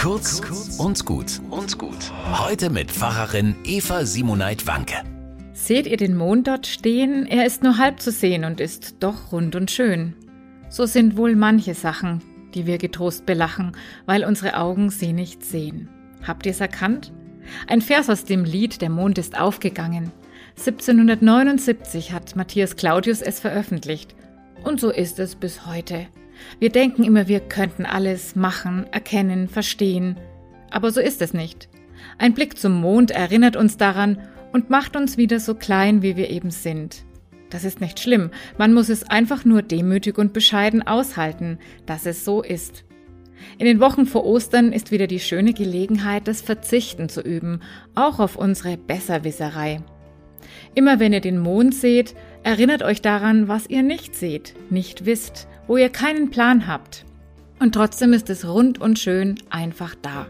Kurz und gut und gut. Heute mit Pfarrerin Eva Simoneit Wanke. Seht ihr den Mond dort stehen? Er ist nur halb zu sehen und ist doch rund und schön. So sind wohl manche Sachen, die wir getrost belachen, weil unsere Augen sie nicht sehen. Habt ihr es erkannt? Ein Vers aus dem Lied Der Mond ist aufgegangen. 1779 hat Matthias Claudius es veröffentlicht. Und so ist es bis heute. Wir denken immer, wir könnten alles machen, erkennen, verstehen. Aber so ist es nicht. Ein Blick zum Mond erinnert uns daran und macht uns wieder so klein, wie wir eben sind. Das ist nicht schlimm, man muss es einfach nur demütig und bescheiden aushalten, dass es so ist. In den Wochen vor Ostern ist wieder die schöne Gelegenheit, das Verzichten zu üben, auch auf unsere Besserwisserei. Immer wenn ihr den Mond seht, erinnert euch daran, was ihr nicht seht, nicht wisst, wo ihr keinen Plan habt. Und trotzdem ist es rund und schön einfach da.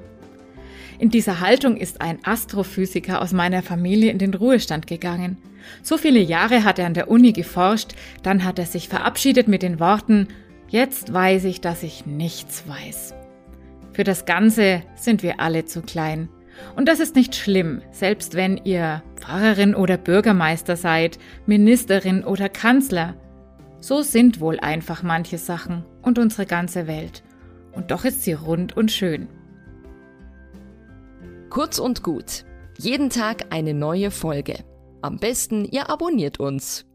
In dieser Haltung ist ein Astrophysiker aus meiner Familie in den Ruhestand gegangen. So viele Jahre hat er an der Uni geforscht, dann hat er sich verabschiedet mit den Worten, jetzt weiß ich, dass ich nichts weiß. Für das Ganze sind wir alle zu klein. Und das ist nicht schlimm, selbst wenn ihr Pfarrerin oder Bürgermeister seid, Ministerin oder Kanzler. So sind wohl einfach manche Sachen und unsere ganze Welt. Und doch ist sie rund und schön. Kurz und gut. Jeden Tag eine neue Folge. Am besten, ihr abonniert uns.